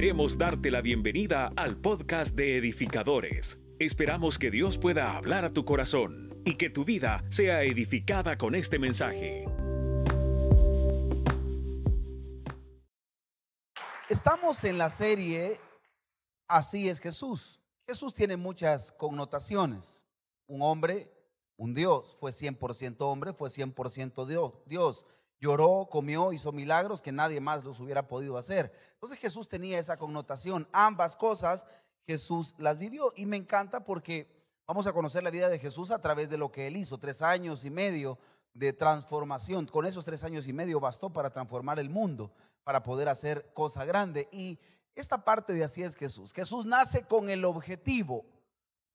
Queremos darte la bienvenida al podcast de edificadores. Esperamos que Dios pueda hablar a tu corazón y que tu vida sea edificada con este mensaje. Estamos en la serie Así es Jesús. Jesús tiene muchas connotaciones. Un hombre, un Dios, fue 100% hombre, fue 100% Dios. Lloró, comió, hizo milagros que nadie más los hubiera podido hacer. Entonces Jesús tenía esa connotación. Ambas cosas Jesús las vivió y me encanta porque vamos a conocer la vida de Jesús a través de lo que él hizo, tres años y medio de transformación. Con esos tres años y medio bastó para transformar el mundo, para poder hacer cosa grande. Y esta parte de así es Jesús. Jesús nace con el objetivo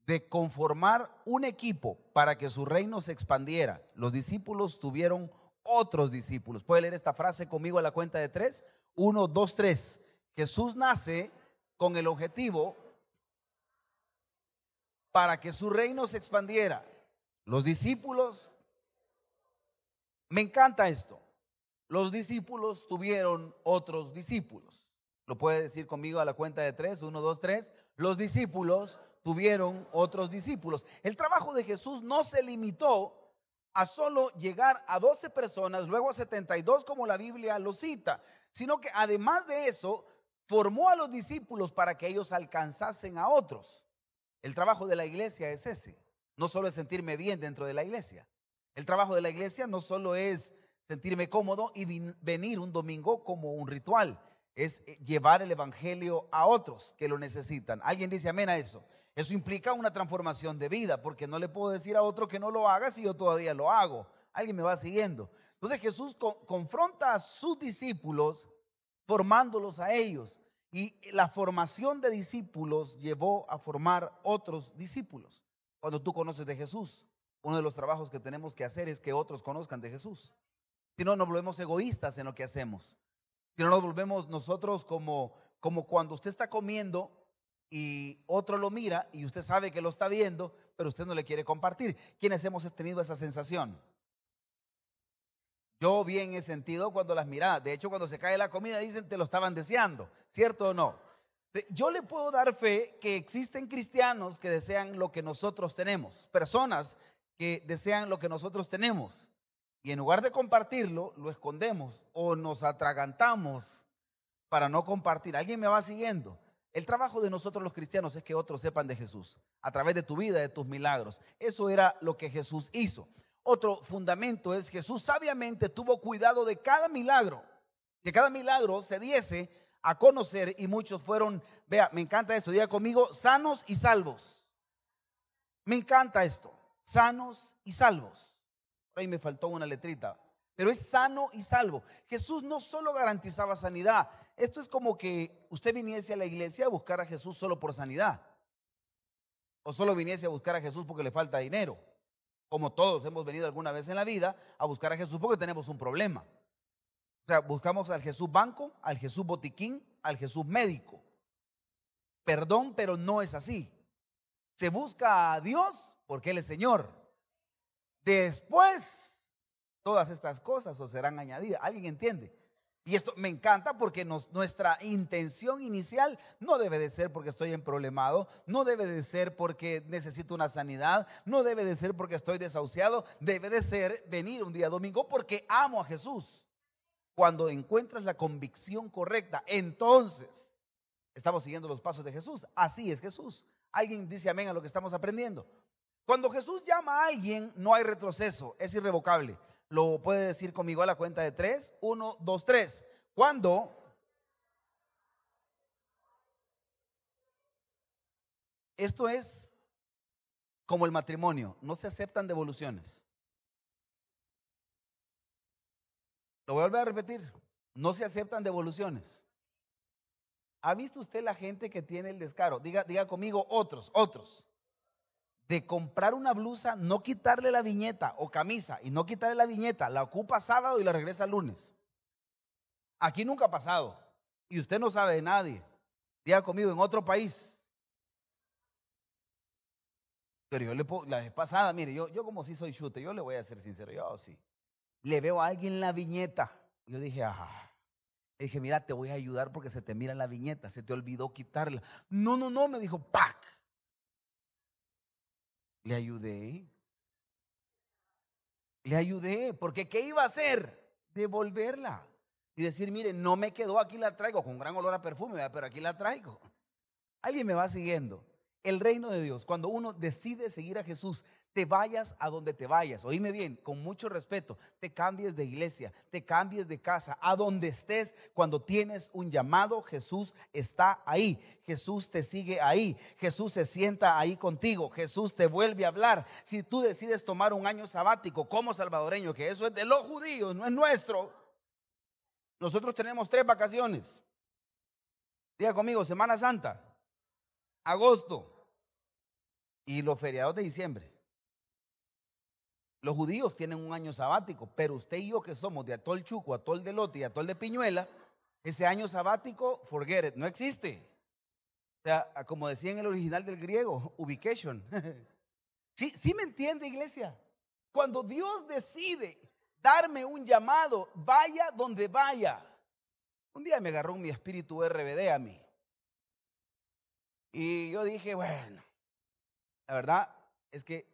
de conformar un equipo para que su reino se expandiera. Los discípulos tuvieron otros discípulos. ¿Puede leer esta frase conmigo a la cuenta de tres? Uno, dos, tres. Jesús nace con el objetivo para que su reino se expandiera. Los discípulos, me encanta esto, los discípulos tuvieron otros discípulos. Lo puede decir conmigo a la cuenta de tres, uno, dos, tres. Los discípulos tuvieron otros discípulos. El trabajo de Jesús no se limitó a solo llegar a 12 personas, luego a 72 como la Biblia lo cita, sino que además de eso, formó a los discípulos para que ellos alcanzasen a otros. El trabajo de la iglesia es ese, no solo es sentirme bien dentro de la iglesia. El trabajo de la iglesia no solo es sentirme cómodo y venir un domingo como un ritual, es eh, llevar el Evangelio a otros que lo necesitan. ¿Alguien dice amén a eso? Eso implica una transformación de vida, porque no le puedo decir a otro que no lo haga si yo todavía lo hago. Alguien me va siguiendo. Entonces Jesús confronta a sus discípulos formándolos a ellos. Y la formación de discípulos llevó a formar otros discípulos. Cuando tú conoces de Jesús, uno de los trabajos que tenemos que hacer es que otros conozcan de Jesús. Si no, nos volvemos egoístas en lo que hacemos. Si no, nos volvemos nosotros como, como cuando usted está comiendo y otro lo mira y usted sabe que lo está viendo, pero usted no le quiere compartir. ¿Quiénes hemos tenido esa sensación? Yo bien he sentido cuando las miradas, de hecho cuando se cae la comida dicen te lo estaban deseando, ¿cierto o no? Yo le puedo dar fe que existen cristianos que desean lo que nosotros tenemos, personas que desean lo que nosotros tenemos y en lugar de compartirlo, lo escondemos o nos atragantamos para no compartir. ¿Alguien me va siguiendo? El trabajo de nosotros los cristianos es que otros sepan de Jesús a través de tu vida, de tus milagros. Eso era lo que Jesús hizo. Otro fundamento es Jesús sabiamente tuvo cuidado de cada milagro, que cada milagro se diese a conocer y muchos fueron, vea, me encanta esto, diga conmigo, sanos y salvos. Me encanta esto, sanos y salvos. Ahí me faltó una letrita, pero es sano y salvo. Jesús no solo garantizaba sanidad, esto es como que usted viniese a la iglesia a buscar a Jesús solo por sanidad, o solo viniese a buscar a Jesús porque le falta dinero, como todos hemos venido alguna vez en la vida a buscar a Jesús porque tenemos un problema. O sea, buscamos al Jesús banco, al Jesús botiquín, al Jesús médico. Perdón, pero no es así. Se busca a Dios porque Él es Señor. Después todas estas cosas os serán añadidas. ¿Alguien entiende? Y esto me encanta porque nuestra intención inicial no debe de ser porque estoy en problemado, no debe de ser porque necesito una sanidad, no debe de ser porque estoy desahuciado, debe de ser venir un día domingo porque amo a Jesús. Cuando encuentras la convicción correcta, entonces estamos siguiendo los pasos de Jesús. Así es Jesús. Alguien dice amén a lo que estamos aprendiendo. Cuando Jesús llama a alguien, no hay retroceso, es irrevocable. Lo puede decir conmigo a la cuenta de tres. Uno, dos, tres. Cuando esto es como el matrimonio, no se aceptan devoluciones. Lo voy a volver a repetir, no se aceptan devoluciones. ¿Ha visto usted la gente que tiene el descaro? Diga, diga conmigo otros, otros de comprar una blusa, no quitarle la viñeta o camisa y no quitarle la viñeta, la ocupa sábado y la regresa lunes. Aquí nunca ha pasado. Y usted no sabe de nadie. Diga conmigo, en otro país. Pero yo le puedo, la vez pasada, mire, yo, yo como si soy chute, yo le voy a ser sincero, yo sí. Le veo a alguien la viñeta. Yo dije, ajá. Le dije, mira, te voy a ayudar porque se te mira la viñeta, se te olvidó quitarla. No, no, no, me dijo, ¡pac! Le ayudé. Le ayudé, porque ¿qué iba a hacer? Devolverla. Y decir, mire, no me quedó, aquí la traigo, con gran olor a perfume, pero aquí la traigo. Alguien me va siguiendo. El reino de Dios, cuando uno decide seguir a Jesús, te vayas a donde te vayas, oíme bien, con mucho respeto, te cambies de iglesia, te cambies de casa, a donde estés, cuando tienes un llamado, Jesús está ahí, Jesús te sigue ahí, Jesús se sienta ahí contigo, Jesús te vuelve a hablar. Si tú decides tomar un año sabático como salvadoreño, que eso es de los judíos, no es nuestro, nosotros tenemos tres vacaciones. Diga conmigo, Semana Santa, agosto y los feriados de diciembre. Los judíos tienen un año sabático, pero usted y yo que somos de Atol Chuco, Atol de Lote y Atol de Piñuela, ese año sabático, forget it, no existe. O sea, como decía en el original del griego, ubication. ¿Sí, sí me entiende, iglesia? Cuando Dios decide darme un llamado, vaya donde vaya. Un día me agarró mi espíritu RBD a mí. Y yo dije, bueno, la verdad es que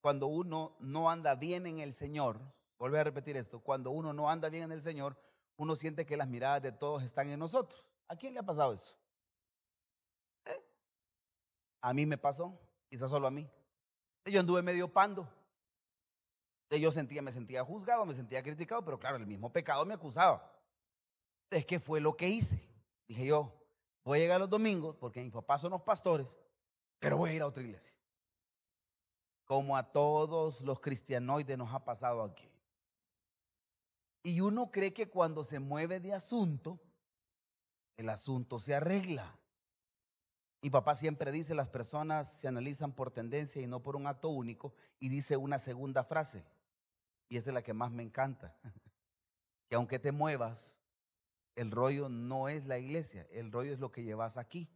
cuando uno no anda bien en el Señor, vuelvo a repetir esto, cuando uno no anda bien en el Señor, uno siente que las miradas de todos están en nosotros. ¿A quién le ha pasado eso? ¿Eh? A mí me pasó, quizás solo a mí. Yo anduve medio pando. Yo sentía, me sentía juzgado, me sentía criticado, pero claro, el mismo pecado me acusaba. Es que fue lo que hice. Dije yo, voy a llegar los domingos, porque mis papás son los pastores, pero voy a ir a otra iglesia como a todos los cristianoides nos ha pasado aquí. Y uno cree que cuando se mueve de asunto, el asunto se arregla. Mi papá siempre dice, las personas se analizan por tendencia y no por un acto único, y dice una segunda frase, y es la que más me encanta, que aunque te muevas, el rollo no es la iglesia, el rollo es lo que llevas aquí.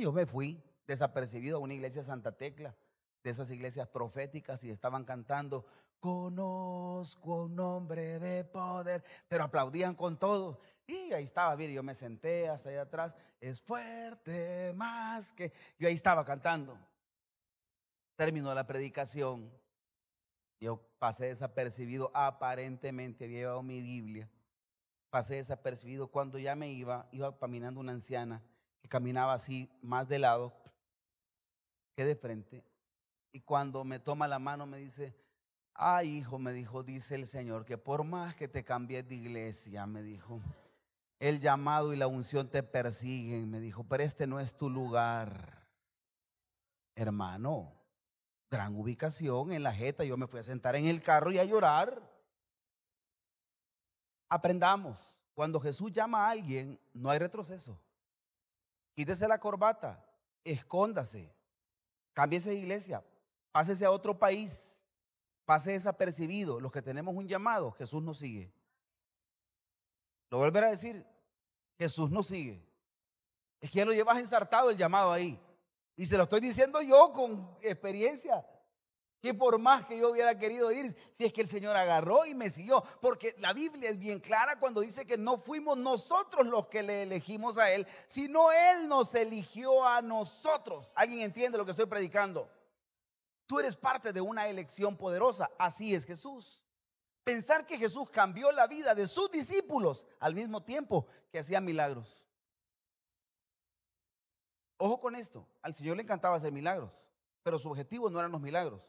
Yo me fui desapercibido a una iglesia Santa Tecla, de esas iglesias proféticas y estaban cantando, conozco un nombre de poder, pero aplaudían con todo. Y ahí estaba, bien, yo me senté hasta allá atrás, es fuerte más que... Yo ahí estaba cantando. Terminó la predicación. Yo pasé desapercibido, aparentemente había llevado mi Biblia. Pasé desapercibido cuando ya me iba, iba caminando una anciana caminaba así, más de lado que de frente. Y cuando me toma la mano me dice, ay hijo, me dijo, dice el Señor, que por más que te cambies de iglesia, me dijo, el llamado y la unción te persiguen, me dijo, pero este no es tu lugar. Hermano, gran ubicación en la jeta, yo me fui a sentar en el carro y a llorar. Aprendamos, cuando Jesús llama a alguien, no hay retroceso. Quítese la corbata, escóndase, cámbiese de iglesia, pásese a otro país, pase desapercibido. Los que tenemos un llamado, Jesús nos sigue. Lo volveré a decir, Jesús nos sigue. Es que ya lo llevas ensartado el llamado ahí. Y se lo estoy diciendo yo con experiencia. Que por más que yo hubiera querido ir, si es que el Señor agarró y me siguió. Porque la Biblia es bien clara cuando dice que no fuimos nosotros los que le elegimos a Él, sino Él nos eligió a nosotros. ¿Alguien entiende lo que estoy predicando? Tú eres parte de una elección poderosa. Así es Jesús. Pensar que Jesús cambió la vida de sus discípulos al mismo tiempo que hacía milagros. Ojo con esto, al Señor le encantaba hacer milagros, pero su objetivo no eran los milagros,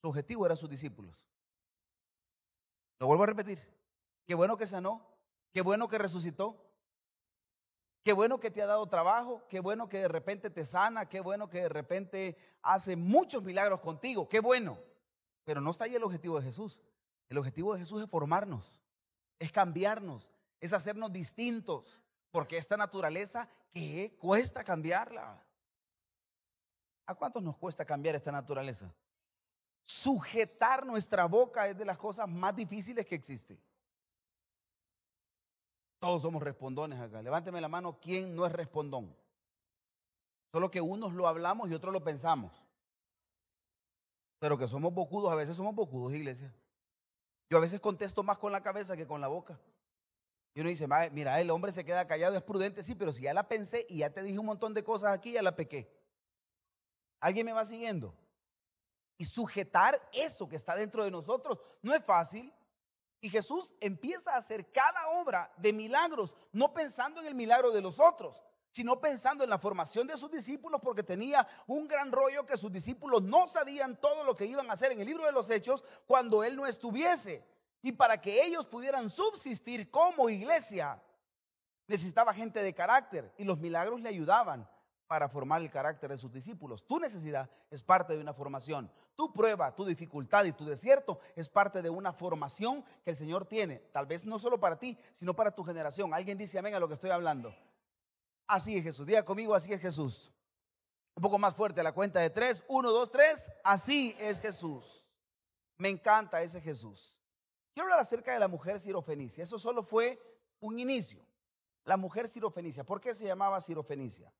su objetivo eran sus discípulos. Lo vuelvo a repetir, qué bueno que sanó, qué bueno que resucitó, Qué bueno que te ha dado trabajo, qué bueno que de repente te sana, qué bueno que de repente hace muchos milagros contigo, qué bueno. Pero no está ahí el objetivo de Jesús. El objetivo de Jesús es formarnos, es cambiarnos, es hacernos distintos, porque esta naturaleza, ¿qué cuesta cambiarla? ¿A cuántos nos cuesta cambiar esta naturaleza? Sujetar nuestra boca es de las cosas más difíciles que existe. Todos somos respondones acá. Levánteme la mano, ¿quién no es respondón? Solo que unos lo hablamos y otros lo pensamos. Pero que somos bocudos, a veces somos bocudos, iglesia. Yo a veces contesto más con la cabeza que con la boca. Y uno dice, mira, el hombre se queda callado, es prudente, sí, pero si ya la pensé y ya te dije un montón de cosas aquí, ya la pequé. ¿Alguien me va siguiendo? Y sujetar eso que está dentro de nosotros no es fácil. Y Jesús empieza a hacer cada obra de milagros, no pensando en el milagro de los otros, sino pensando en la formación de sus discípulos, porque tenía un gran rollo que sus discípulos no sabían todo lo que iban a hacer en el libro de los hechos cuando él no estuviese. Y para que ellos pudieran subsistir como iglesia, necesitaba gente de carácter y los milagros le ayudaban para formar el carácter de sus discípulos. Tu necesidad es parte de una formación. Tu prueba, tu dificultad y tu desierto es parte de una formación que el Señor tiene. Tal vez no solo para ti, sino para tu generación. Alguien dice amén a lo que estoy hablando. Así es Jesús. Diga conmigo, así es Jesús. Un poco más fuerte, la cuenta de tres. Uno, dos, tres. Así es Jesús. Me encanta ese Jesús. Quiero hablar acerca de la mujer sirofenicia. Eso solo fue un inicio. La mujer sirofenicia. ¿Por qué se llamaba sirofenicia?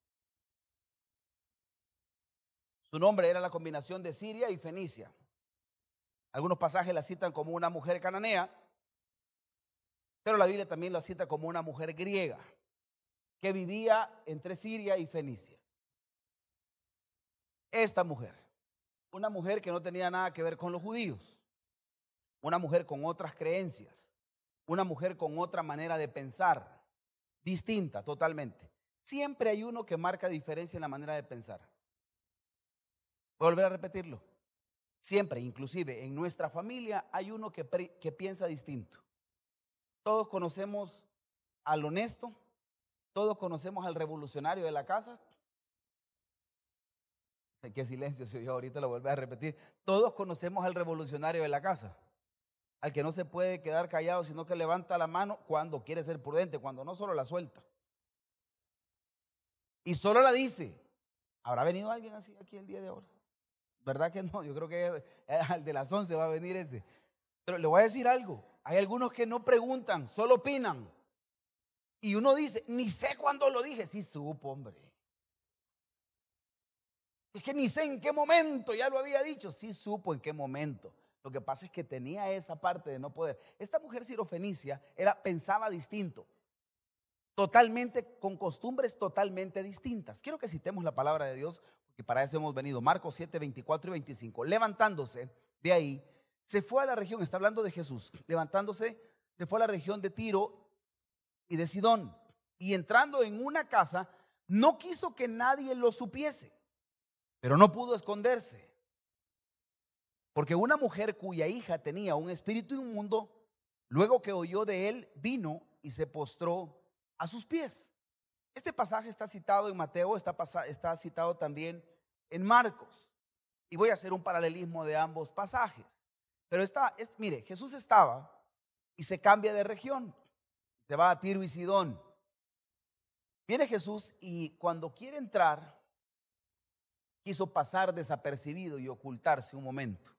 Su nombre era la combinación de Siria y Fenicia. Algunos pasajes la citan como una mujer cananea, pero la Biblia también la cita como una mujer griega que vivía entre Siria y Fenicia. Esta mujer, una mujer que no tenía nada que ver con los judíos, una mujer con otras creencias, una mujer con otra manera de pensar, distinta totalmente. Siempre hay uno que marca diferencia en la manera de pensar. Volver a repetirlo. Siempre, inclusive en nuestra familia, hay uno que, que piensa distinto. Todos conocemos al honesto, todos conocemos al revolucionario de la casa. Qué silencio si yo ahorita lo vuelvo a repetir. Todos conocemos al revolucionario de la casa. Al que no se puede quedar callado, sino que levanta la mano cuando quiere ser prudente, cuando no solo la suelta. Y solo la dice. ¿Habrá venido alguien así aquí el día de ahora? ¿Verdad que no? Yo creo que al de las 11 va a venir ese. Pero le voy a decir algo. Hay algunos que no preguntan, solo opinan. Y uno dice, ni sé cuándo lo dije. Sí supo, hombre. Es que ni sé en qué momento, ya lo había dicho. Sí supo en qué momento. Lo que pasa es que tenía esa parte de no poder. Esta mujer sirofenicia era, pensaba distinto. Totalmente, con costumbres totalmente distintas. Quiero que citemos la palabra de Dios para eso hemos venido. Marcos 7, 24 y 25. Levantándose de ahí, se fue a la región, está hablando de Jesús, levantándose, se fue a la región de Tiro y de Sidón. Y entrando en una casa, no quiso que nadie lo supiese, pero no pudo esconderse. Porque una mujer cuya hija tenía un espíritu inmundo, luego que oyó de él, vino y se postró a sus pies. Este pasaje está citado en Mateo, está, está citado también en Marcos. Y voy a hacer un paralelismo de ambos pasajes. Pero está, mire, Jesús estaba y se cambia de región. Se va a Tiro y Sidón. Viene Jesús y cuando quiere entrar, quiso pasar desapercibido y ocultarse un momento.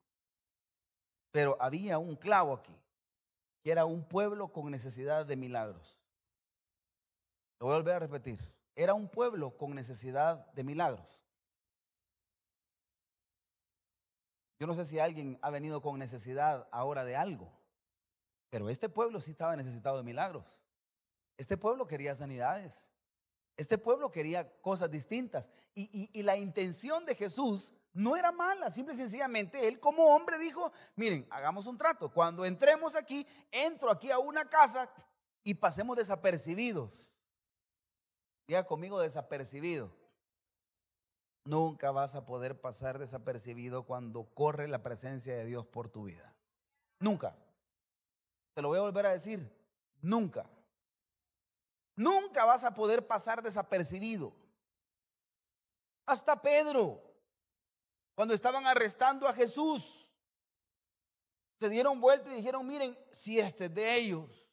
Pero había un clavo aquí, que era un pueblo con necesidad de milagros. Lo voy a volver a repetir. Era un pueblo con necesidad de milagros. Yo no sé si alguien ha venido con necesidad ahora de algo, pero este pueblo sí estaba necesitado de milagros. Este pueblo quería sanidades. Este pueblo quería cosas distintas. Y, la intención de Jesús no era mala, simple y sencillamente él como hombre dijo, miren, hagamos un trato. Cuando entremos aquí, entro aquí a una casa y pasemos desapercibidos. Diga conmigo desapercibido. Nunca vas a poder pasar desapercibido cuando corre la presencia de Dios por tu vida. Nunca. Te lo voy a volver a decir. Nunca. Nunca vas a poder pasar desapercibido. Hasta Pedro, cuando estaban arrestando a Jesús, se dieron vuelta y dijeron, miren, si este es de ellos.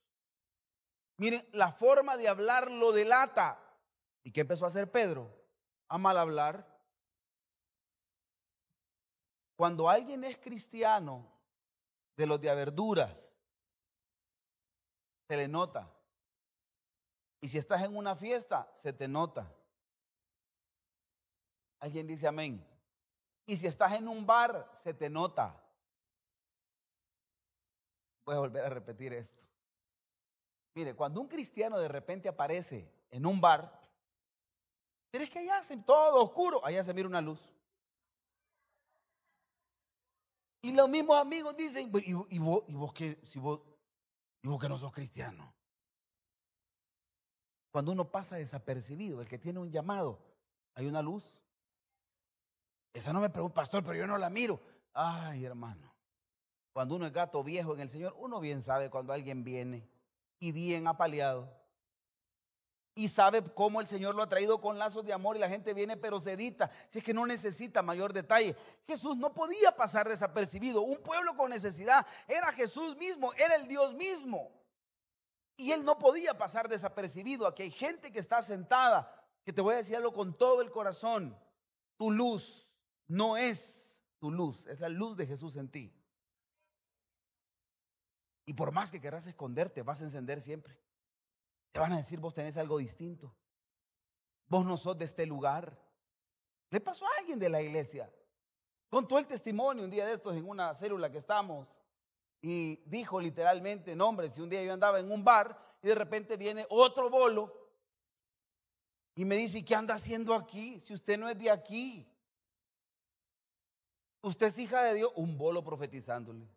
Miren, la forma de hablar lo delata. ¿Y qué empezó a hacer Pedro? A mal hablar. Cuando alguien es cristiano, de los de verduras, se le nota. Y si estás en una fiesta, se te nota. Alguien dice amén. Y si estás en un bar, se te nota. Voy a volver a repetir esto. Mire, cuando un cristiano de repente aparece en un bar, pero es que allá hacen todo oscuro, allá se mira una luz. Y los mismos amigos dicen, ¿y, vos, que, si vos, y vos que no sos cristiano? Cuando uno pasa desapercibido, el que tiene un llamado, hay una luz. Esa no me pregunta, pastor, pero yo no la miro. Ay, hermano. Cuando uno es gato viejo en el Señor, uno bien sabe cuando alguien viene y bien apaleado. Y sabe cómo el Señor lo ha traído con lazos de amor y la gente viene pero sedita. Si es que no necesita mayor detalle. Jesús no podía pasar desapercibido. Un pueblo con necesidad era Jesús mismo, era el Dios mismo. Y él no podía pasar desapercibido. Aquí hay gente que está sentada, que te voy a decirlo con todo el corazón. Tu luz no es tu luz, es la luz de Jesús en ti. Y por más que querrás esconderte, vas a encender siempre. Te van a decir, vos tenés algo distinto. Vos no sos de este lugar. Le pasó a alguien de la iglesia. Contó el testimonio un día de estos en una célula que estamos. Y dijo literalmente, nombre, si un día yo andaba en un bar y de repente viene otro bolo y me dice, ¿qué anda haciendo aquí? Si usted no es de aquí. Usted es hija de Dios, un bolo profetizándole.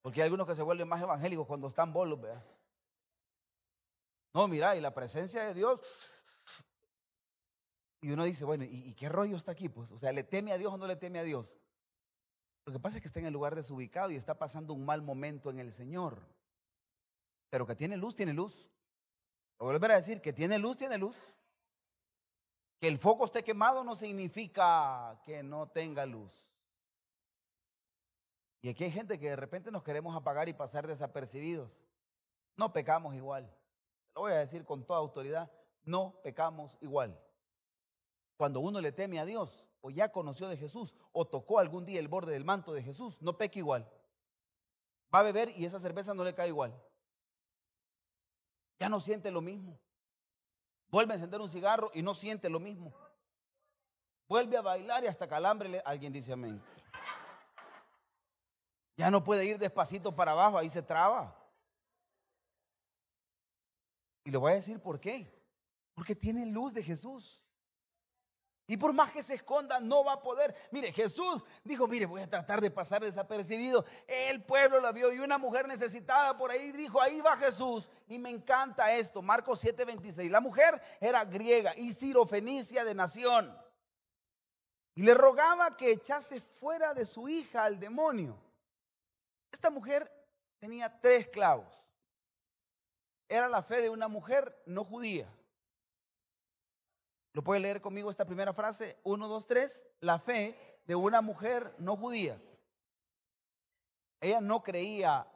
Porque hay algunos que se vuelven más evangélicos cuando están bolos, ¿verdad? No, mira, y la presencia de Dios. Y uno dice, bueno, ¿y, qué rollo está aquí? Pues, o sea, ¿le teme a Dios o no le teme a Dios? Lo que pasa es que está en el lugar desubicado y está pasando un mal momento en el Señor. Pero que tiene luz, tiene luz. Volver a decir que tiene luz, tiene luz. Que el foco esté quemado no significa que no tenga luz. Y aquí hay gente que de repente nos queremos apagar y pasar desapercibidos. No pecamos igual. Lo voy a decir con toda autoridad, no pecamos igual. Cuando uno le teme a Dios, o ya conoció de Jesús, o tocó algún día el borde del manto de Jesús, no peca igual. Va a beber y esa cerveza no le cae igual. Ya no siente lo mismo. Vuelve a encender un cigarro y no siente lo mismo. Vuelve a bailar y hasta calambre. Alguien dice amén. Ya no puede ir despacito para abajo, ahí se traba. Y le voy a decir por qué. Porque tiene luz de Jesús. Y por más que se esconda, no va a poder. Mire, Jesús dijo, mire, voy a tratar de pasar desapercibido. El pueblo la vio y una mujer necesitada por ahí dijo, ahí va Jesús. Y me encanta esto, Marcos 7:26. La mujer era griega y sirofenicia de nación. Y le rogaba que echase fuera de su hija al demonio. Esta mujer tenía tres clavos. Era la fe de una mujer no judía. ¿Lo puede leer conmigo esta primera frase? Uno, dos, tres. La fe de una mujer no judía. Ella no creía,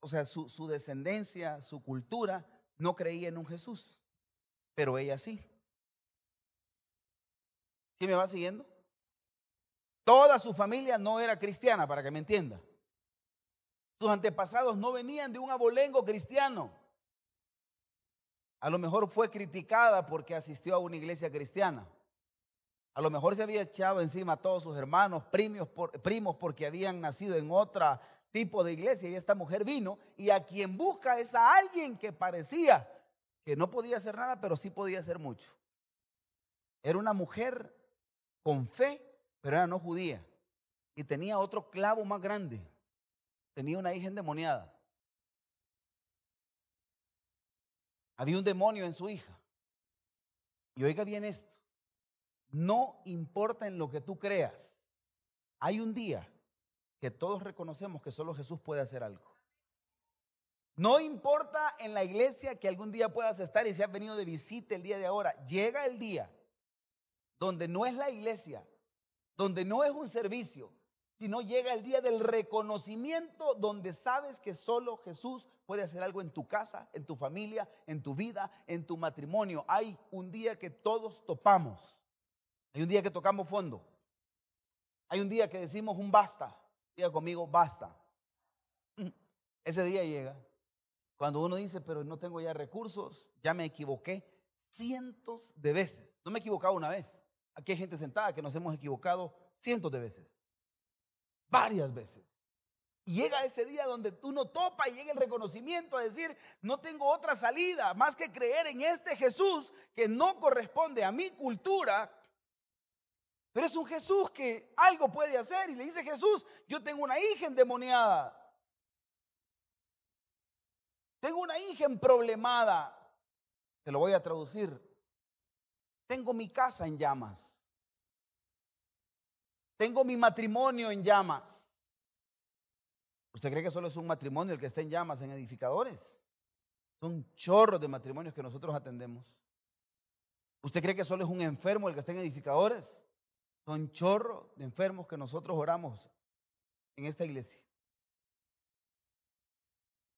o sea, su, su descendencia, su cultura, no creía en un Jesús. Pero ella sí. ¿Sí me va siguiendo? Toda su familia no era cristiana, para que me entienda. Sus antepasados no venían de un abolengo cristiano. A lo mejor fue criticada porque asistió a una iglesia cristiana. A lo mejor se había echado encima a todos sus hermanos, primos, primos porque habían nacido en otro tipo de iglesia y esta mujer vino y a quien busca es a alguien que parecía que no podía hacer nada, pero sí podía hacer mucho. Era una mujer con fe, pero era no judía y tenía otro clavo más grande tenía una hija endemoniada. Había un demonio en su hija. Y oiga bien esto, no importa en lo que tú creas, hay un día que todos reconocemos que solo Jesús puede hacer algo. No importa en la iglesia que algún día puedas estar y si venido de visita el día de ahora, llega el día donde no es la iglesia, donde no es un servicio, sino llega el día del reconocimiento donde sabes que solo Jesús puede hacer algo en tu casa, en tu familia, en tu vida, en tu matrimonio. Hay un día que todos topamos. Hay un día que tocamos fondo. Hay un día que decimos un basta. Diga conmigo, basta. Ese día llega. Cuando uno dice, pero no tengo ya recursos, ya me equivoqué cientos de veces. No me he equivocado una vez. Aquí hay gente sentada que nos hemos equivocado cientos de veces varias veces. Y llega ese día donde tú no topa y llega el reconocimiento a decir, no tengo otra salida más que creer en este Jesús que no corresponde a mi cultura, pero es un Jesús que algo puede hacer. Y le dice Jesús, yo tengo una hija endemoniada. Tengo una hija problemada. Te lo voy a traducir. Tengo mi casa en llamas. Tengo mi matrimonio en llamas. ¿Usted cree que solo es un matrimonio el que está en llamas en edificadores? Son chorros de matrimonios que nosotros atendemos. ¿Usted cree que solo es un enfermo el que está en edificadores? Son chorros de enfermos que nosotros oramos en esta iglesia.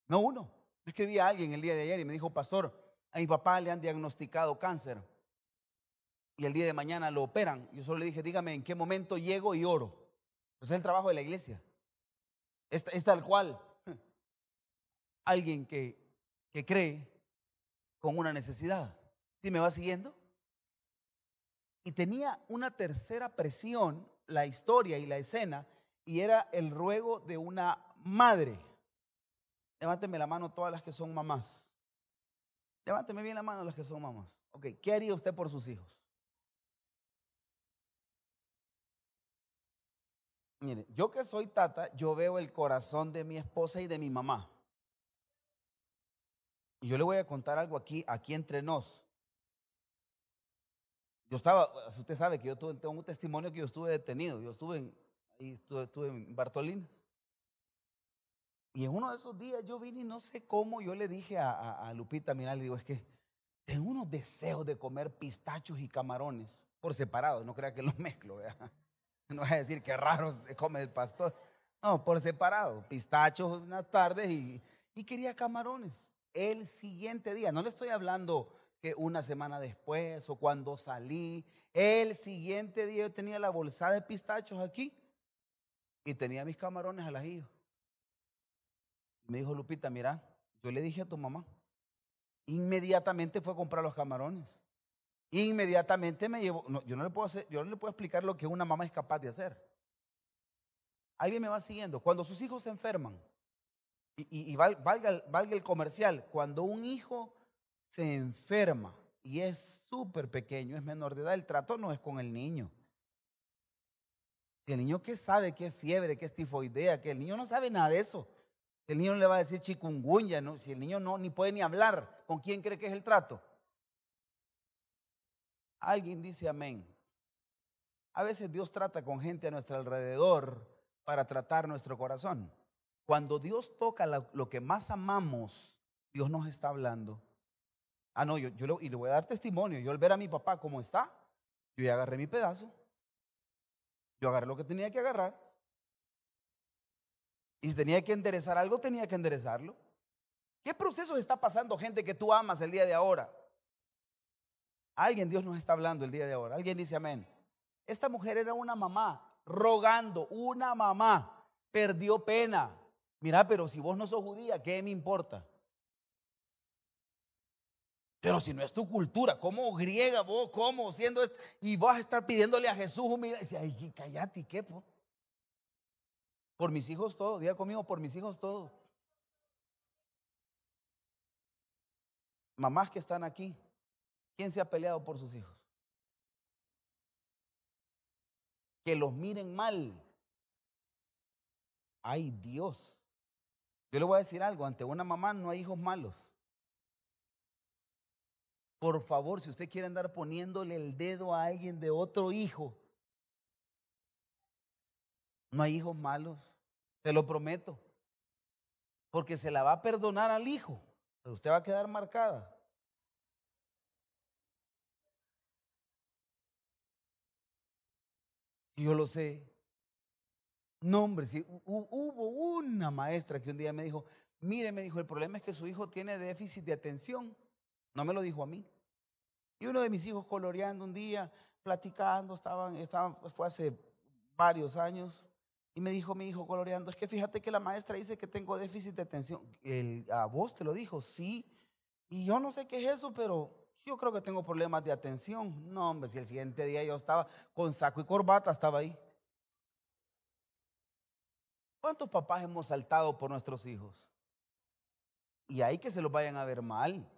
No uno. Me escribí a alguien el día de ayer y me dijo, pastor, a mi papá le han diagnosticado cáncer y el día de mañana lo operan. Yo solo le dije, dígame en qué momento llego y oro. Ese es el trabajo de la iglesia. Es, tal cual. Alguien que, que cree con una necesidad. ¿Sí me va siguiendo? Y tenía una tercera presión, la historia y la escena, y era el ruego de una madre. Levánteme la mano todas las que son mamás. Levánteme bien la mano las que son mamás. Ok, ¿qué haría usted por sus hijos? Mire, yo que soy tata, yo veo el corazón de mi esposa y de mi mamá. Y yo le voy a contar algo aquí, aquí entre nos. Yo estaba, usted sabe que yo tuve, tengo un testimonio que yo estuve detenido. Yo estuve en, Bartolinas. Y en uno de esos días yo vine y no sé cómo, yo le dije a, Lupita, mira, le digo, es que tengo unos deseos de comer pistachos y camarones por separado, no crea que los mezclo, ¿verdad? No voy a decir que raro come el pastor. No, por separado. Pistachos unas tardes y, y quería camarones. El siguiente día, no le estoy hablando que una semana después o cuando salí, el siguiente día yo tenía la bolsa de pistachos aquí y tenía mis camarones al ajillo. Me dijo Lupita, mira, yo le dije a tu mamá. Inmediatamente fue a comprar los camarones. Inmediatamente me llevó, yo, no le puedo yo no le puedo explicar lo que una mamá es capaz de hacer. Alguien me va siguiendo. Cuando sus hijos se enferman, y, valga, el comercial, cuando un hijo se enferma y es súper pequeño, es menor de edad, el trato no es con el niño. El niño que sabe que es fiebre, que es tifoidea, que el niño no sabe nada de eso. El niño no le va a decir chikungunya, ¿no? si el niño no ni puede ni hablar, ¿con quién cree que es el trato? Alguien dice amén. A veces Dios trata con gente a nuestro alrededor para tratar nuestro corazón. Cuando Dios toca lo, que más amamos, Dios nos está hablando. Ah, no, yo, y le voy a dar testimonio. Yo al ver a mi papá como está, yo agarré mi pedazo. Yo agarré lo que tenía que agarrar. Y si tenía que enderezar algo, tenía que enderezarlo. ¿Qué proceso está pasando gente que tú amas el día de ahora? Alguien, Dios nos está hablando el día de ahora. Alguien dice amén. Esta mujer era una mamá rogando, una mamá. Perdió pena. Mira, pero si vos no sos judía, ¿qué me importa? Pero si no es tu cultura, ¿cómo griega vos? ¿Cómo siendo esto? Y vas a estar pidiéndole a Jesús humildad. Y dice, ay, cállate, ¿qué? Po? Por mis hijos todo. Diga conmigo, por mis hijos todo. Mamás que están aquí, ¿Quién se ha peleado por sus hijos? Que los miren mal. Ay Dios. Yo le voy a decir algo, ante una mamá no hay hijos malos. Por favor, si usted quiere andar poniéndole el dedo a alguien de otro hijo, no hay hijos malos, te lo prometo. Porque se la va a perdonar al hijo, pero usted va a quedar marcada. Yo lo sé. No, hombre, si hubo una maestra que un día me dijo, mire, me dijo, el problema es que su hijo tiene déficit de atención. No me lo dijo a mí. Y uno de mis hijos coloreando un día, platicando, estaban, estaban, fue hace varios años, y me dijo mi hijo coloreando, es que fíjate que la maestra dice que tengo déficit de atención. El, ¿A vos te lo dijo? Sí. Y yo no sé qué es eso, pero yo creo que tengo problemas de atención. No, hombre, si el siguiente día yo estaba con saco y corbata, estaba ahí. ¿Cuántos papás hemos saltado por nuestros hijos? Y ahí que se los vayan a ver mal.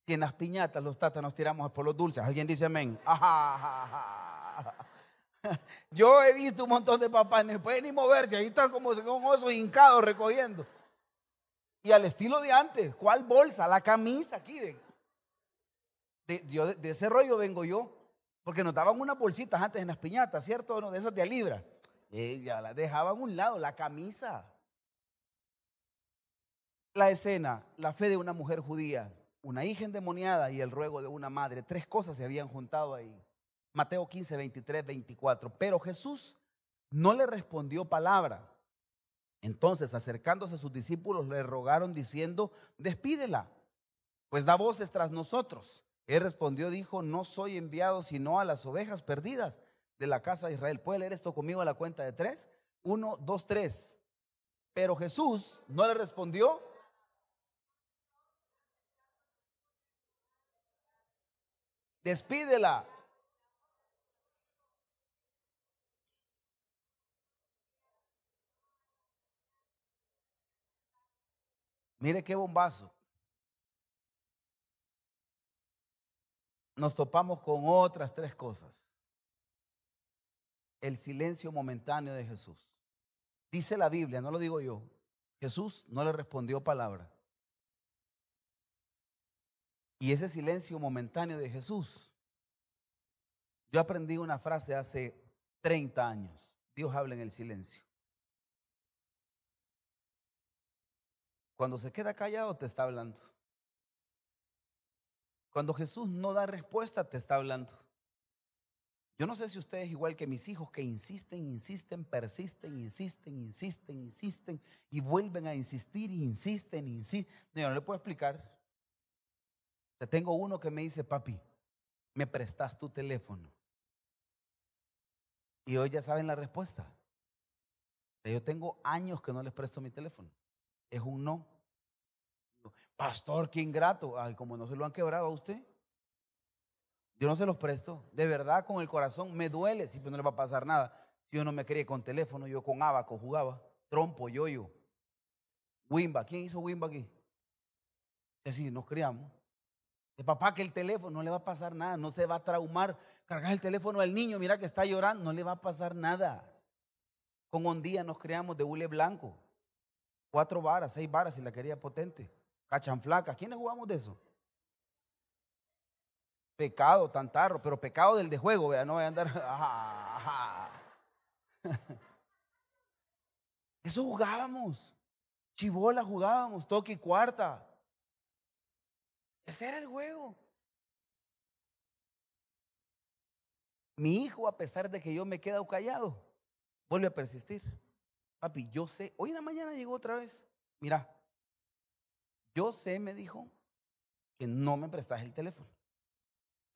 Si en las piñatas los tatas nos tiramos por los dulces, alguien dice amén. Yo he visto un montón de papás, no pueden ni moverse, ahí están como un oso hincado recogiendo. Y al estilo de antes, ¿cuál bolsa? La camisa aquí. De, ese rollo vengo yo. Porque nos daban unas bolsitas antes en las piñatas, ¿cierto? No, de esas de a libra. Ya las dejaban a un lado, la camisa. La escena, la fe de una mujer judía, una hija endemoniada y el ruego de una madre. Tres cosas se habían juntado ahí. Mateo 15, 23, 24. Pero Jesús no le respondió palabra. Entonces, acercándose a sus discípulos, le rogaron diciendo, despídela, pues da voces tras nosotros. Él respondió, dijo, no soy enviado sino a las ovejas perdidas de la casa de Israel. ¿Puede leer esto conmigo a la cuenta de tres? Uno, dos, tres. Pero Jesús no le respondió. Despídela. Mire qué bombazo. Nos topamos con otras tres cosas. El silencio momentáneo de Jesús. Dice la Biblia, no lo digo yo. Jesús no le respondió palabra. Y ese silencio momentáneo de Jesús. Yo aprendí una frase hace 30 años. Dios habla en el silencio. Cuando se queda callado, te está hablando. Cuando Jesús no da respuesta, te está hablando. Yo no sé si ustedes, igual que mis hijos, que insisten, insisten, persisten, insisten, insisten, insisten, y vuelven a insistir, insisten, insisten. No, no le puedo explicar. Te tengo uno que me dice, papi, me prestas tu teléfono. Y hoy ya saben la respuesta. Yo tengo años que no les presto mi teléfono. Es un no. Pastor, qué ingrato. Ay, como no se lo han quebrado a usted. Yo no se los presto. De verdad, con el corazón me duele. Si pues no le va a pasar nada. Si yo no me crié con teléfono, yo con abaco jugaba. Trompo, yo-yo. Wimba. ¿Quién hizo Wimba aquí? Así nos criamos. Papá que el teléfono no le va a pasar nada, no se va a traumar. Cargar el teléfono al niño, mira que está llorando, no le va a pasar nada. Con un día nos creamos de hule blanco. Cuatro varas, seis varas si la quería potente cachanflaca. ¿Quiénes jugamos de eso? Pecado, tantarro, pero pecado del de juego, vea, no voy a andar. Eso jugábamos. Chibola jugábamos, toque y cuarta. Ese era el juego. Mi hijo, a pesar de que yo me he quedado callado, vuelve a persistir. Papi, yo sé, hoy en la mañana llegó otra vez. Mira, yo sé, me dijo, que no me prestas el teléfono.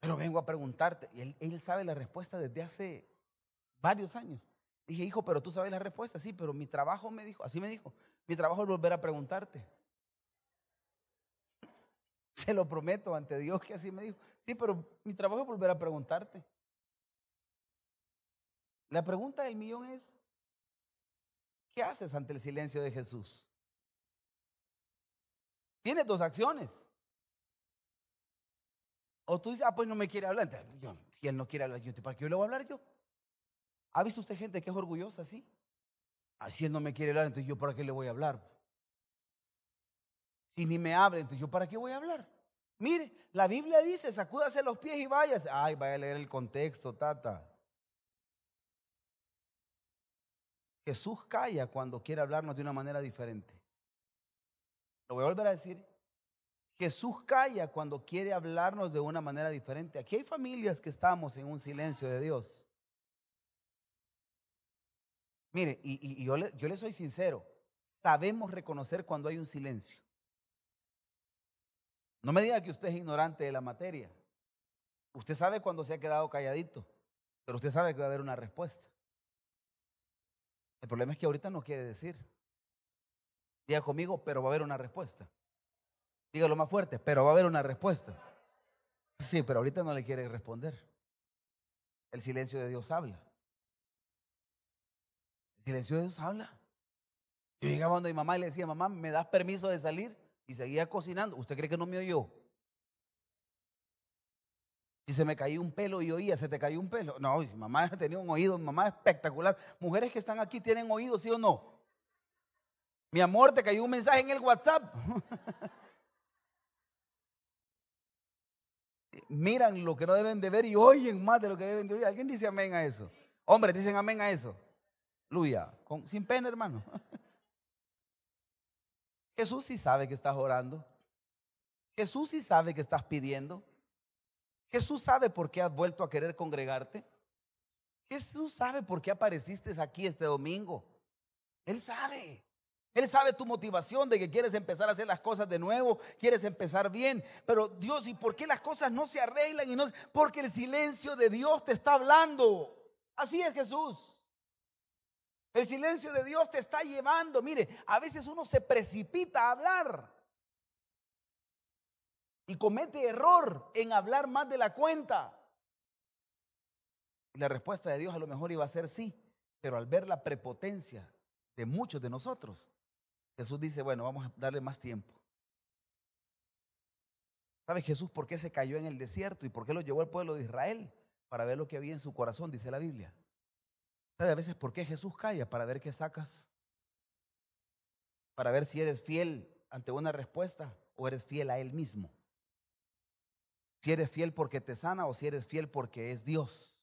Pero vengo a preguntarte. Y él, sabe la respuesta desde hace varios años. Dije, hijo, pero tú sabes la respuesta. Sí, pero mi trabajo me dijo, así me dijo, mi trabajo es volver a preguntarte. Se lo prometo ante Dios que así me dijo. Sí, pero mi trabajo es volver a preguntarte. La pregunta del millón es, ¿qué haces ante el silencio de Jesús? Tienes dos acciones. O tú dices, ah, pues no me quiere hablar. si él no quiere hablar, yo, ¿para qué yo le voy a hablar yo? ¿Ha visto usted gente que es orgullosa así? Ah, si él no me quiere hablar, entonces yo para qué le voy a hablar. Si ni me habla, entonces yo para qué voy a hablar. Mire, la Biblia dice, sacúdase los pies y vayas. Ay, vaya a leer el contexto, tata. Jesús calla cuando quiere hablarnos de una manera diferente. Lo voy a volver a decir. Jesús calla cuando quiere hablarnos de una manera diferente. Aquí hay familias que estamos en un silencio de Dios. Mire, y, yo, le, yo le soy sincero, sabemos reconocer cuando hay un silencio. No me diga que usted es ignorante de la materia. Usted sabe cuando se ha quedado calladito, pero usted sabe que va a haber una respuesta. El problema es que ahorita no quiere decir. Diga conmigo, pero va a haber una respuesta. Dígalo más fuerte, pero va a haber una respuesta. Sí, pero ahorita no le quiere responder. El silencio de Dios habla. El silencio de Dios habla. Yo llegaba donde mi mamá y le decía, mamá, ¿me das permiso de salir? Y seguía cocinando. ¿Usted cree que no me oyó? Si se me caía un pelo y oía, se te cayó un pelo. No, mi mamá tenía un oído, mamá es espectacular. Mujeres que están aquí tienen oído, ¿sí o no? Mi amor, te cayó un mensaje en el WhatsApp. Miran lo que no deben de ver y oyen más de lo que deben de oír. ¿Alguien dice amén a eso? Hombres, dicen amén a eso. Luya, sin pena, hermano. Jesús sí sabe que estás orando. Jesús sí sabe que estás pidiendo. Jesús sabe por qué has vuelto a querer congregarte. Jesús sabe por qué apareciste aquí este domingo. Él sabe. Él sabe tu motivación de que quieres empezar a hacer las cosas de nuevo, quieres empezar bien. Pero Dios, ¿y por qué las cosas no se arreglan? Y no, porque el silencio de Dios te está hablando. Así es Jesús. El silencio de Dios te está llevando. Mire, a veces uno se precipita a hablar y comete error en hablar más de la cuenta. La respuesta de Dios a lo mejor iba a ser sí, pero al ver la prepotencia de muchos de nosotros, Jesús dice, bueno, vamos a darle más tiempo. ¿Sabe Jesús por qué se cayó en el desierto y por qué lo llevó al pueblo de Israel? Para ver lo que había en su corazón, dice la Biblia. ¿Sabe a veces por qué Jesús calla? Para ver qué sacas. Para ver si eres fiel ante una respuesta o eres fiel a Él mismo. Si eres fiel porque te sana o si eres fiel porque es Dios.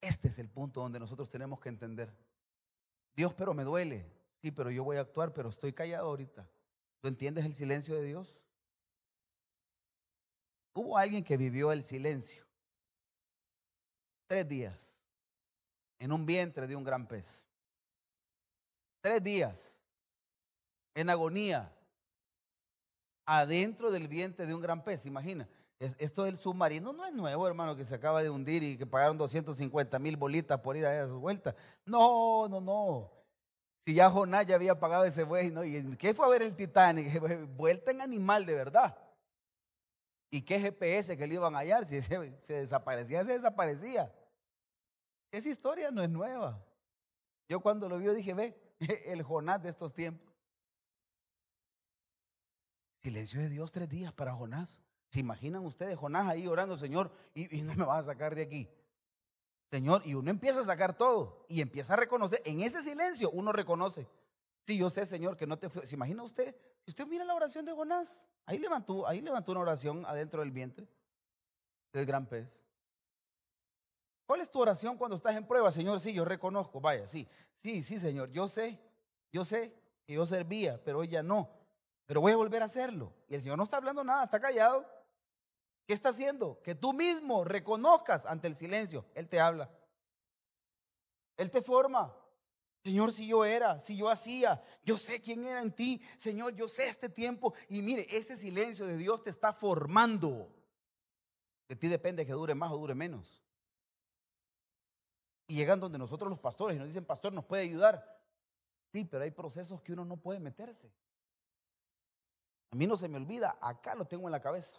Este es el punto donde nosotros tenemos que entender. Dios, pero me duele. Sí, pero yo voy a actuar, pero estoy callado ahorita. ¿Tú entiendes el silencio de Dios? Hubo alguien que vivió el silencio. Tres días en un vientre de un gran pez. Tres días en agonía adentro del vientre de un gran pez. Imagina, esto del submarino no es nuevo, hermano, que se acaba de hundir y que pagaron 250 mil bolitas por ir a su vuelta. No, no, no. Si ya Jonás ya había pagado ese buey, ¿no? ¿Y qué fue a ver el Titanic? Vuelta en animal de verdad. ¿Y qué GPS que le iban a hallar? Si se, se desaparecía, se desaparecía. Esa historia no es nueva. Yo cuando lo vi dije, ve, el Jonás de estos tiempos. Silencio de Dios tres días para Jonás. ¿Se imaginan ustedes Jonás ahí orando, Señor, y, y no me vas a sacar de aquí? Señor, y uno empieza a sacar todo y empieza a reconocer. En ese silencio uno reconoce. Sí, yo sé, Señor, que no te fue. ¿Se imagina usted? Usted mira la oración de Jonás. Ahí levantó, ahí levantó una oración adentro del vientre del gran pez. ¿Cuál es tu oración cuando estás en prueba? Señor, sí, yo reconozco. Vaya, sí, sí, sí, Señor, yo sé, yo sé que yo servía, pero hoy ya no. Pero voy a volver a hacerlo. Y el Señor no está hablando nada, está callado. ¿Qué está haciendo? Que tú mismo reconozcas ante el silencio. Él te habla. Él te forma. Señor, si yo era, si yo hacía, yo sé quién era en ti. Señor, yo sé este tiempo. Y mire, ese silencio de Dios te está formando. De ti depende que dure más o dure menos. Y llegan donde nosotros los pastores y nos dicen, pastor, ¿nos puede ayudar? Sí, pero hay procesos que uno no puede meterse. A mí no se me olvida, acá lo tengo en la cabeza.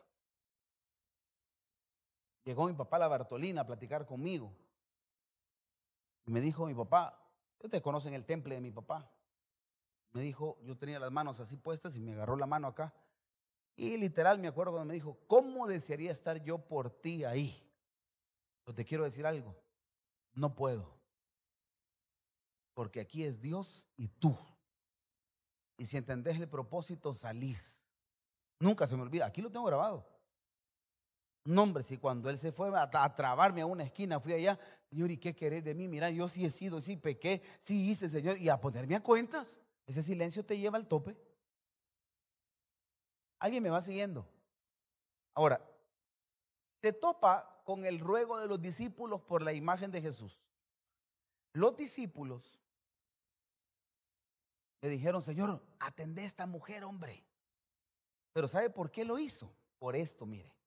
Llegó mi papá la Bartolina a platicar conmigo. Y me dijo mi papá, ustedes conocen el temple de mi papá. Me dijo, yo tenía las manos así puestas y me agarró la mano acá. Y literal me acuerdo cuando me dijo, ¿cómo desearía estar yo por ti ahí? Pero te quiero decir algo, no puedo. Porque aquí es Dios y tú. Y si entendés el propósito, salís. Nunca se me olvida, aquí lo tengo grabado. No, hombre, si cuando él se fue a, trabarme a una esquina, fui allá, Señor, ¿y qué querés de mí? Mira, yo sí he sido, sí pequé, sí hice, Señor, y a ponerme a cuentas. Ese silencio te lleva al tope. ¿Alguien me va siguiendo? Ahora, se topa con el ruego de los discípulos por la imagen de Jesús. Los discípulos le dijeron, Señor, atendé a esta mujer, hombre. Pero ¿sabe por qué lo hizo? Por esto, mire.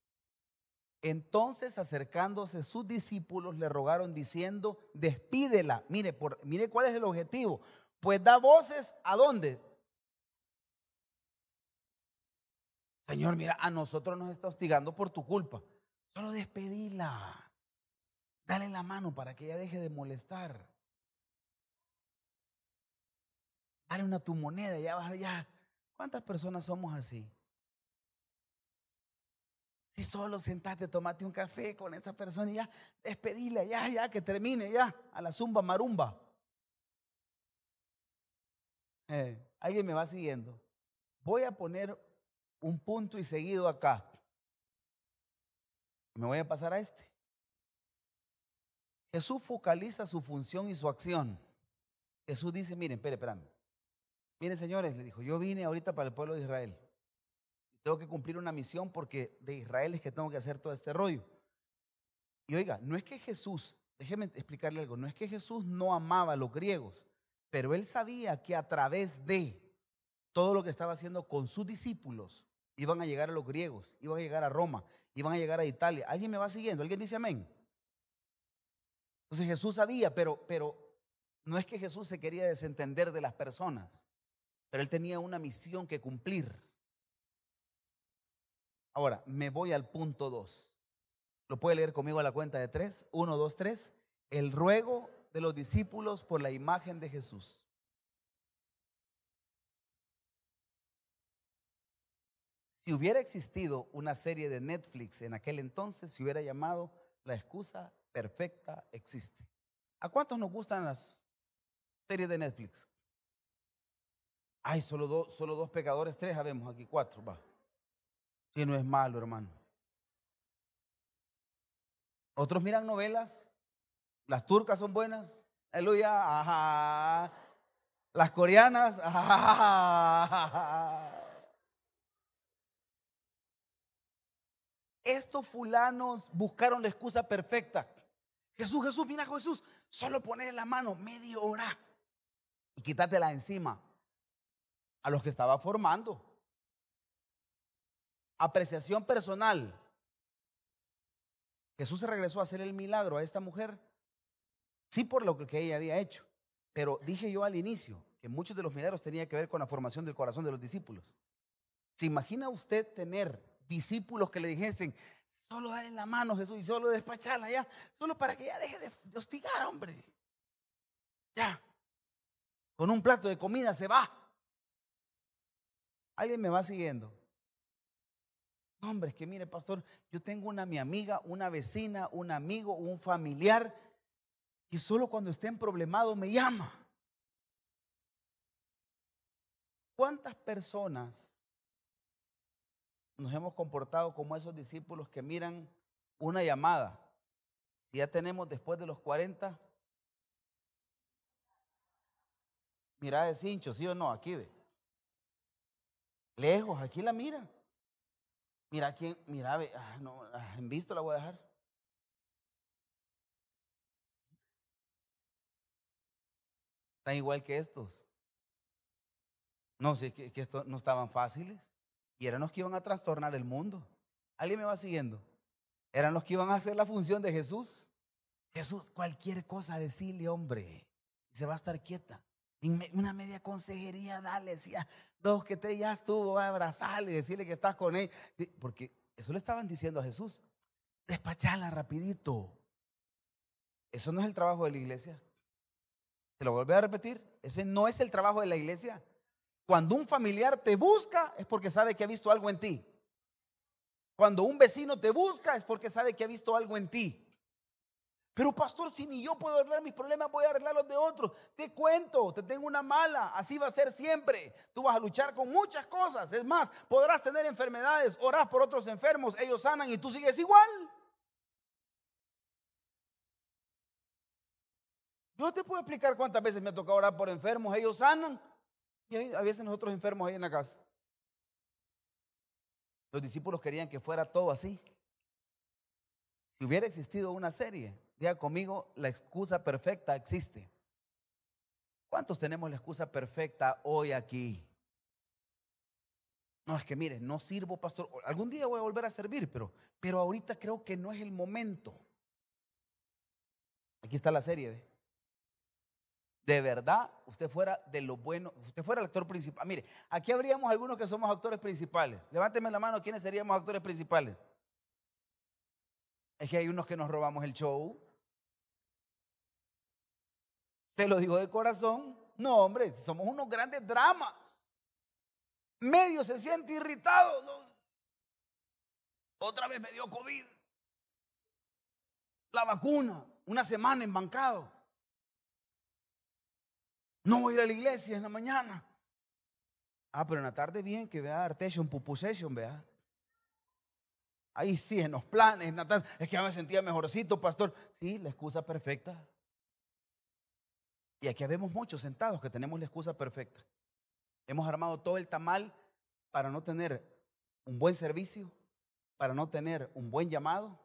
Entonces acercándose sus discípulos le rogaron diciendo, despídela. Mire, por, mire cuál es el objetivo. Pues da voces a dónde. Señor, mira, a nosotros nos está hostigando por tu culpa. Solo despedila. Dale la mano para que ella deje de molestar. dale una tu moneda, ya vas, ya. ¿Cuántas personas somos así? Si solo sentaste, tomate un café con esta persona y ya, despedile, ya, ya, que termine, ya, a la zumba marumba. Eh, Alguien me va siguiendo. Voy a poner un punto y seguido acá. Me voy a pasar a este. Jesús focaliza su función y su acción. Jesús dice, miren, espere, espérame. Miren, señores, le dijo, yo vine ahorita para el pueblo de Israel. Tengo que cumplir una misión porque de Israel es que tengo que hacer todo este rollo. Y oiga, no es que Jesús, déjeme explicarle algo, no es que Jesús no amaba a los griegos, pero él sabía que a través de todo lo que estaba haciendo con sus discípulos, iban a llegar a los griegos, iban a llegar a Roma, iban a llegar a Italia. ¿Alguien me va siguiendo? ¿Alguien dice amén? Entonces Jesús sabía, pero, pero no es que Jesús se quería desentender de las personas, pero él tenía una misión que cumplir. Ahora, me voy al punto 2. ¿Lo puede leer conmigo a la cuenta de tres? Uno, dos, tres. El ruego de los discípulos por la imagen de Jesús. Si hubiera existido una serie de Netflix en aquel entonces, se hubiera llamado La excusa perfecta existe. ¿A cuántos nos gustan las series de Netflix? Ay, solo, solo dos pecadores, tres, habemos aquí cuatro, va. Que no es malo, hermano. Otros miran novelas. Las turcas son buenas. Aleluya. Las coreanas. Estos fulanos buscaron la excusa perfecta. Jesús, Jesús, mira Jesús, solo poner la mano media hora y quítatela encima a los que estaba formando apreciación personal. Jesús se regresó a hacer el milagro a esta mujer, sí por lo que ella había hecho, pero dije yo al inicio que muchos de los milagros tenían que ver con la formación del corazón de los discípulos. ¿Se imagina usted tener discípulos que le dijesen, solo dale la mano Jesús y solo despacharla ya, solo para que ya deje de hostigar, hombre? Ya, con un plato de comida se va. ¿Alguien me va siguiendo? Hombre, es que mire, pastor, yo tengo una mi amiga, una vecina, un amigo, un familiar, y solo cuando estén problemado me llama. ¿Cuántas personas nos hemos comportado como esos discípulos que miran una llamada? Si ya tenemos después de los 40, mira de cincho, ¿sí o no? Aquí ve. Lejos, aquí la mira. Mira quién, mira, ah, no, ah, en visto la voy a dejar. Están igual que estos. No sé, que, que estos no estaban fáciles. Y eran los que iban a trastornar el mundo. ¿Alguien me va siguiendo? Eran los que iban a hacer la función de Jesús. Jesús, cualquier cosa decirle, hombre, se va a estar quieta. Una media consejería, dale, decía, dos que te ya estuvo, a abrazarle decirle que estás con él. Porque eso le estaban diciendo a Jesús. Despachala rapidito. Eso no es el trabajo de la iglesia. Se lo vuelve a repetir. Ese no es el trabajo de la iglesia. Cuando un familiar te busca es porque sabe que ha visto algo en ti. Cuando un vecino te busca es porque sabe que ha visto algo en ti. Pero pastor, si ni yo puedo arreglar mis problemas, voy a arreglar los de otros. Te cuento, te tengo una mala, así va a ser siempre. Tú vas a luchar con muchas cosas. Es más, podrás tener enfermedades, orás por otros enfermos, ellos sanan y tú sigues igual. Yo te puedo explicar cuántas veces me ha tocado orar por enfermos, ellos sanan. Y a veces nosotros enfermos ahí en la casa. Los discípulos querían que fuera todo así. Si hubiera existido una serie, diga conmigo, la excusa perfecta existe. ¿Cuántos tenemos la excusa perfecta hoy aquí? No, es que mire, no sirvo, pastor. Algún día voy a volver a servir, pero, pero ahorita creo que no es el momento. Aquí está la serie. De verdad, usted fuera de lo bueno, usted fuera el actor principal. Mire, aquí habríamos algunos que somos actores principales. Levánteme la mano, ¿quiénes seríamos actores principales? Es que hay unos que nos robamos el show. Se lo digo de corazón. No, hombre, somos unos grandes dramas. Medio se siente irritado. Otra vez me dio COVID. La vacuna, una semana embancado. No voy a ir a la iglesia en la mañana. Ah, pero en la tarde bien, que vea Artesión, Pupu Session, vea. Ahí sí, en los planes, tarde, es que ya me sentía mejorcito, pastor. Sí, la excusa perfecta. Y aquí habemos muchos sentados que tenemos la excusa perfecta. Hemos armado todo el tamal para no tener un buen servicio, para no tener un buen llamado,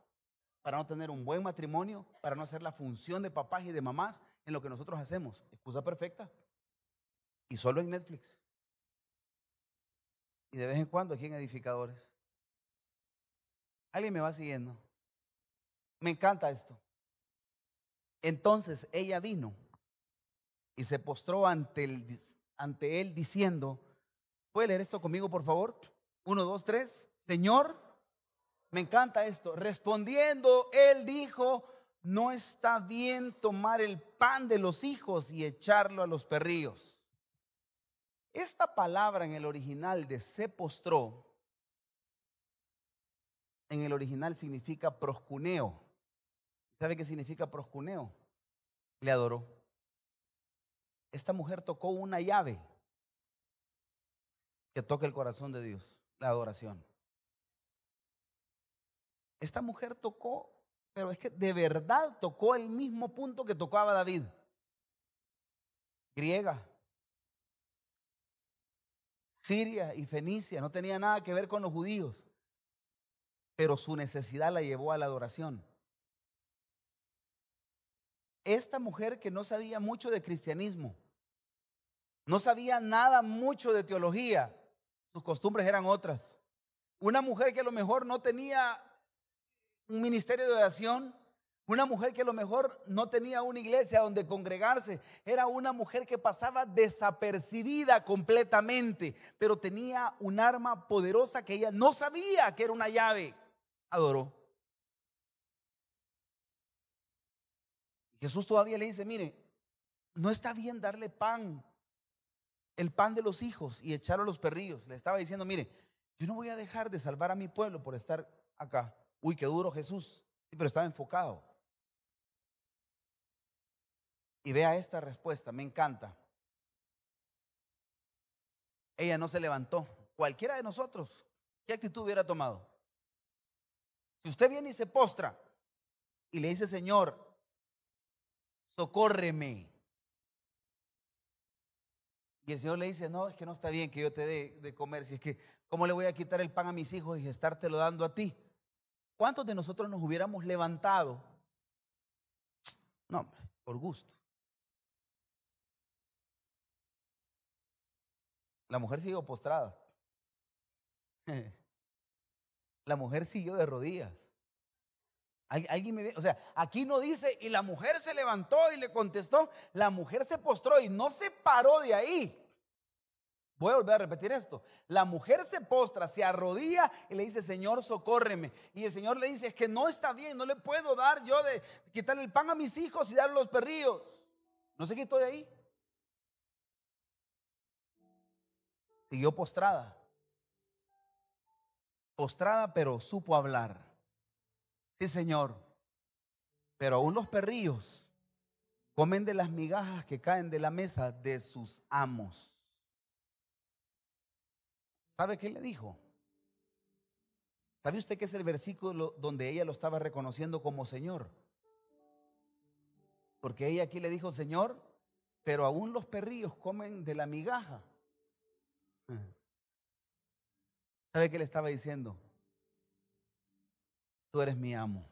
para no tener un buen matrimonio, para no hacer la función de papás y de mamás en lo que nosotros hacemos. Excusa perfecta. Y solo en Netflix. Y de vez en cuando aquí en edificadores. ¿Alguien me va siguiendo? Me encanta esto. Entonces ella vino y se postró ante, ante él diciendo, ¿puede leer esto conmigo, por favor? Uno, dos, tres. Señor, me encanta esto. Respondiendo, él dijo, no está bien tomar el pan de los hijos y echarlo a los perrillos. Esta palabra en el original de se postró, en el original significa proscuneo. ¿Sabe qué significa proscuneo? Le adoró esta mujer tocó una llave que toca el corazón de Dios, la adoración. Esta mujer tocó, pero es que de verdad tocó el mismo punto que tocaba David. Griega, Siria y Fenicia no tenía nada que ver con los judíos, pero su necesidad la llevó a la adoración esta mujer que no sabía mucho de cristianismo, no sabía nada mucho de teología, sus costumbres eran otras. Una mujer que a lo mejor no tenía un ministerio de oración, una mujer que a lo mejor no tenía una iglesia donde congregarse, era una mujer que pasaba desapercibida completamente, pero tenía un arma poderosa que ella no sabía que era una llave. Adoró. Jesús todavía le dice, mire, no está bien darle pan, el pan de los hijos y echarlo a los perrillos. Le estaba diciendo, mire, yo no voy a dejar de salvar a mi pueblo por estar acá. Uy, qué duro Jesús. Pero estaba enfocado. Y vea esta respuesta, me encanta. Ella no se levantó. Cualquiera de nosotros, ¿qué actitud hubiera tomado? Si usted viene y se postra y le dice, Señor, socórreme. Y el Señor le dice, no, es que no está bien que yo te dé de comer, si es que, ¿cómo le voy a quitar el pan a mis hijos y estártelo dando a ti? ¿Cuántos de nosotros nos hubiéramos levantado? No, por gusto. La mujer siguió postrada. La mujer siguió de rodillas. Alguien me o sea, aquí no dice, y la mujer se levantó y le contestó, la mujer se postró y no se paró de ahí. Voy a volver a repetir esto. La mujer se postra, se arrodilla y le dice, Señor, socórreme. Y el Señor le dice, es que no está bien, no le puedo dar yo de quitarle el pan a mis hijos y darle los perrillos. No se quitó de ahí. Siguió postrada. Postrada, pero supo hablar. Sí, Señor. Pero aún los perrillos comen de las migajas que caen de la mesa de sus amos. ¿Sabe qué le dijo? ¿Sabe usted que es el versículo donde ella lo estaba reconociendo como Señor? Porque ella aquí le dijo, Señor, pero aún los perrillos comen de la migaja. ¿Sabe qué le estaba diciendo? tú eres mi amo.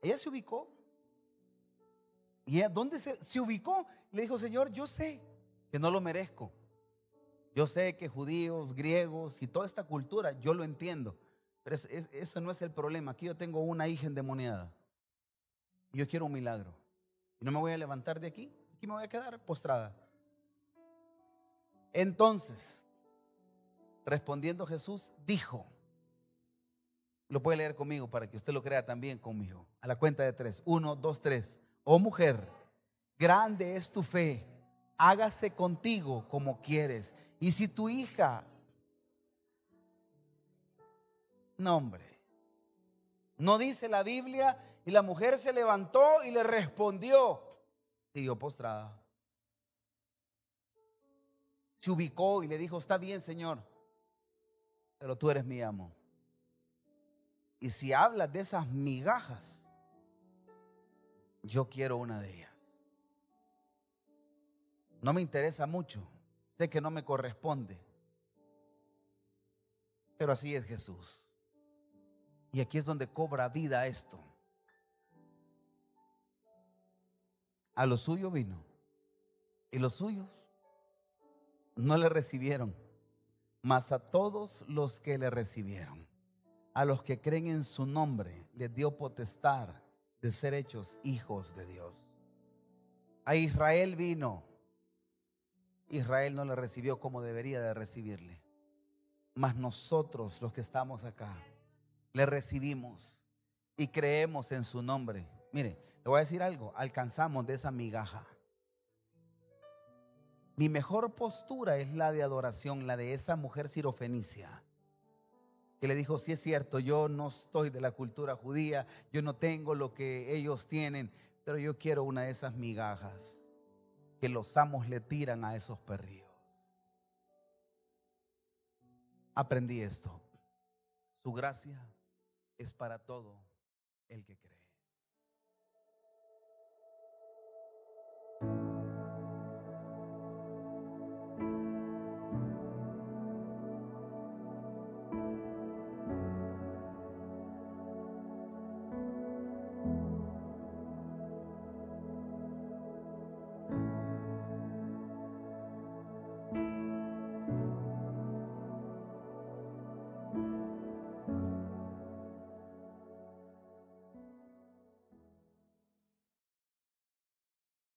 Ella se ubicó. ¿Y ella, dónde se, se ubicó? Le dijo, Señor, yo sé que no lo merezco. Yo sé que judíos, griegos y toda esta cultura, yo lo entiendo. Pero eso no es el problema. Aquí yo tengo una hija endemoniada. Y yo quiero un milagro. Y no me voy a levantar de aquí. Aquí me voy a quedar postrada. Entonces, respondiendo Jesús, dijo, lo puede leer conmigo para que usted lo crea también conmigo. A la cuenta de tres. Uno, dos, tres. Oh mujer, grande es tu fe, hágase contigo como quieres. Y si tu hija, no hombre, no dice la Biblia, y la mujer se levantó y le respondió, siguió postrada. Se ubicó y le dijo, está bien, Señor, pero tú eres mi amo. Y si hablas de esas migajas, yo quiero una de ellas. No me interesa mucho, sé que no me corresponde, pero así es Jesús. Y aquí es donde cobra vida esto. A lo suyo vino y los suyos no le recibieron, mas a todos los que le recibieron a los que creen en su nombre, les dio potestad de ser hechos hijos de Dios. A Israel vino. Israel no le recibió como debería de recibirle. Mas nosotros, los que estamos acá, le recibimos y creemos en su nombre. Mire, le voy a decir algo, alcanzamos de esa migaja. Mi mejor postura es la de adoración, la de esa mujer sirofenicia que le dijo, sí es cierto, yo no estoy de la cultura judía, yo no tengo lo que ellos tienen, pero yo quiero una de esas migajas que los amos le tiran a esos perrillos. Aprendí esto. Su gracia es para todo el que cree.